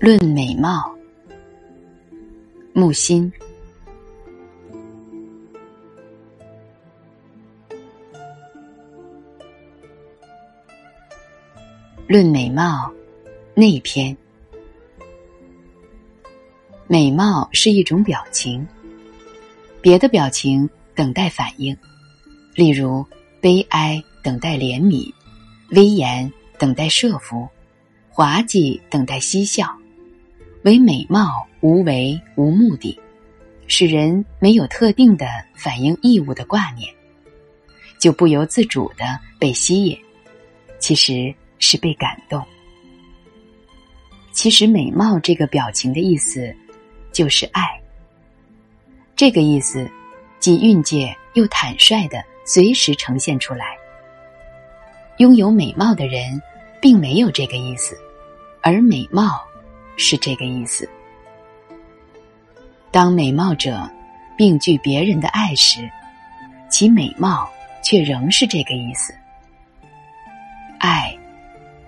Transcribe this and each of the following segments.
论美貌，木心。论美貌，那篇。美貌是一种表情，别的表情等待反应，例如悲哀等待怜悯，威严等待设伏，滑稽等待嬉笑。唯美貌无为无目的，使人没有特定的反应义务的挂念，就不由自主的被吸引。其实。是被感动。其实，美貌这个表情的意思，就是爱。这个意思，既蕴藉又坦率的随时呈现出来。拥有美貌的人，并没有这个意思，而美貌是这个意思。当美貌者并拒别人的爱时，其美貌却仍是这个意思。爱。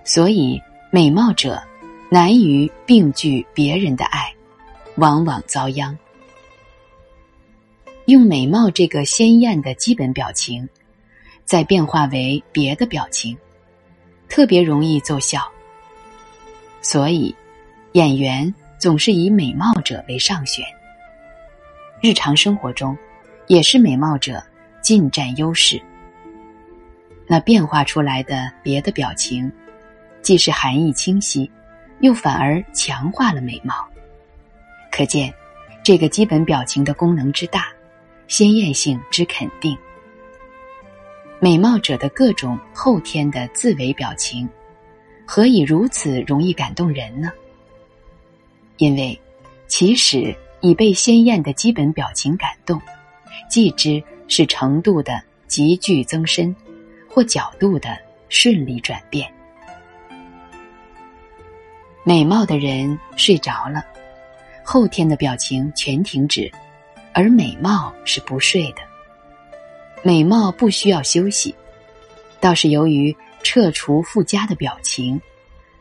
所以，美貌者难于并拒别人的爱，往往遭殃。用美貌这个鲜艳的基本表情，再变化为别的表情，特别容易奏效。所以，演员总是以美貌者为上选。日常生活中，也是美貌者尽占优势。那变化出来的别的表情。既是含义清晰，又反而强化了美貌。可见，这个基本表情的功能之大，鲜艳性之肯定。美貌者的各种后天的自为表情，何以如此容易感动人呢？因为，其实已被鲜艳的基本表情感动，继之是程度的急剧增深，或角度的顺利转变。美貌的人睡着了，后天的表情全停止，而美貌是不睡的。美貌不需要休息，倒是由于撤除附加的表情，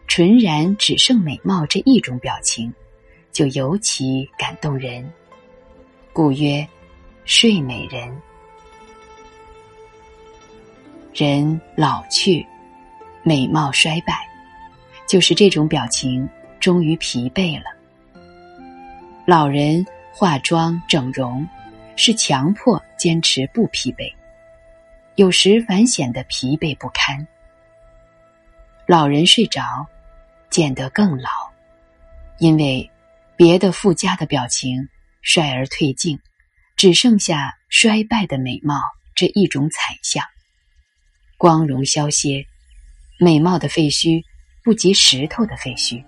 纯然只剩美貌这一种表情，就尤其感动人。故曰：睡美人。人老去，美貌衰败。就是这种表情，终于疲惫了。老人化妆整容，是强迫坚持不疲惫，有时反显得疲惫不堪。老人睡着，见得更老，因为别的附加的表情衰而退尽，只剩下衰败的美貌这一种惨相，光荣消歇，美貌的废墟。不及石头的废墟，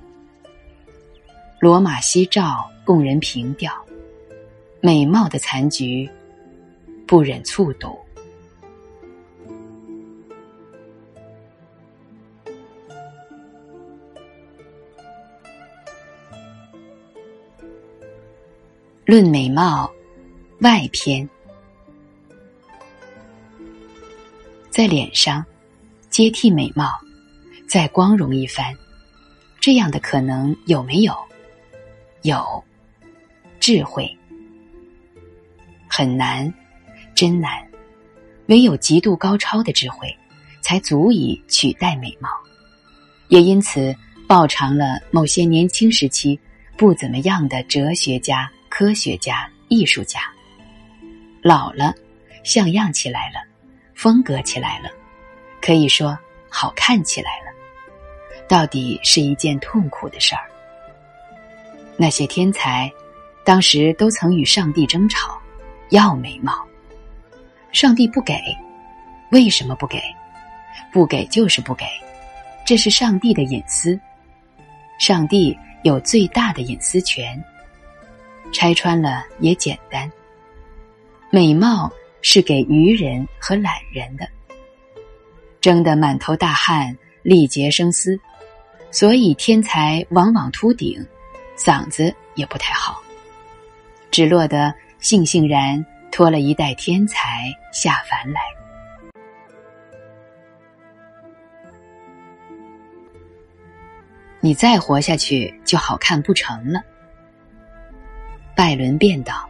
罗马夕照供人凭吊，美貌的残局不忍卒睹。论美貌外篇，在脸上接替美貌。再光荣一番，这样的可能有没有？有，智慧很难，真难。唯有极度高超的智慧，才足以取代美貌。也因此，报偿了某些年轻时期不怎么样的哲学家、科学家、艺术家。老了，像样起来了，风格起来了，可以说好看起来了。到底是一件痛苦的事儿。那些天才，当时都曾与上帝争吵，要美貌。上帝不给，为什么不给？不给就是不给，这是上帝的隐私。上帝有最大的隐私权。拆穿了也简单。美貌是给愚人和懒人的，争得满头大汗，力竭声嘶。所以天才往往秃顶，嗓子也不太好，只落得悻悻然拖了一代天才下凡来。你再活下去就好看不成了。”拜伦便道：“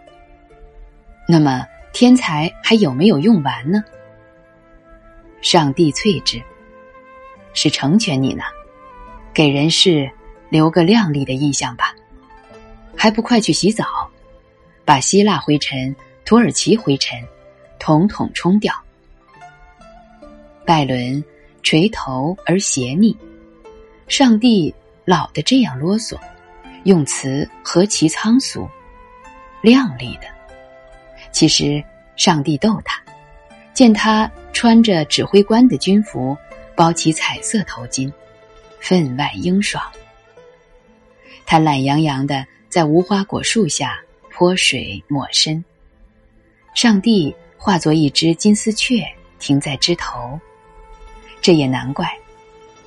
那么天才还有没有用完呢？”上帝啐之：“是成全你呢，给人世留个亮丽的印象吧，还不快去洗澡，把希腊灰尘、土耳其灰尘统统冲掉。”拜伦垂头而斜睨，上帝老的这样啰嗦，用词何其仓促，亮丽的。其实上帝逗他，见他穿着指挥官的军服，包起彩色头巾，分外英爽。他懒洋洋的在无花果树下泼水抹身，上帝化作一只金丝雀停在枝头。这也难怪，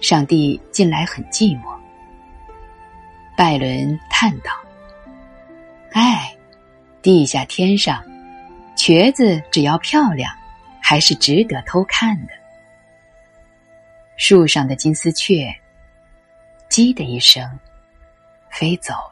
上帝近来很寂寞。拜伦叹道：“唉，地下天上，瘸子只要漂亮，还是值得偷看的。”树上的金丝雀，叽的一声，飞走。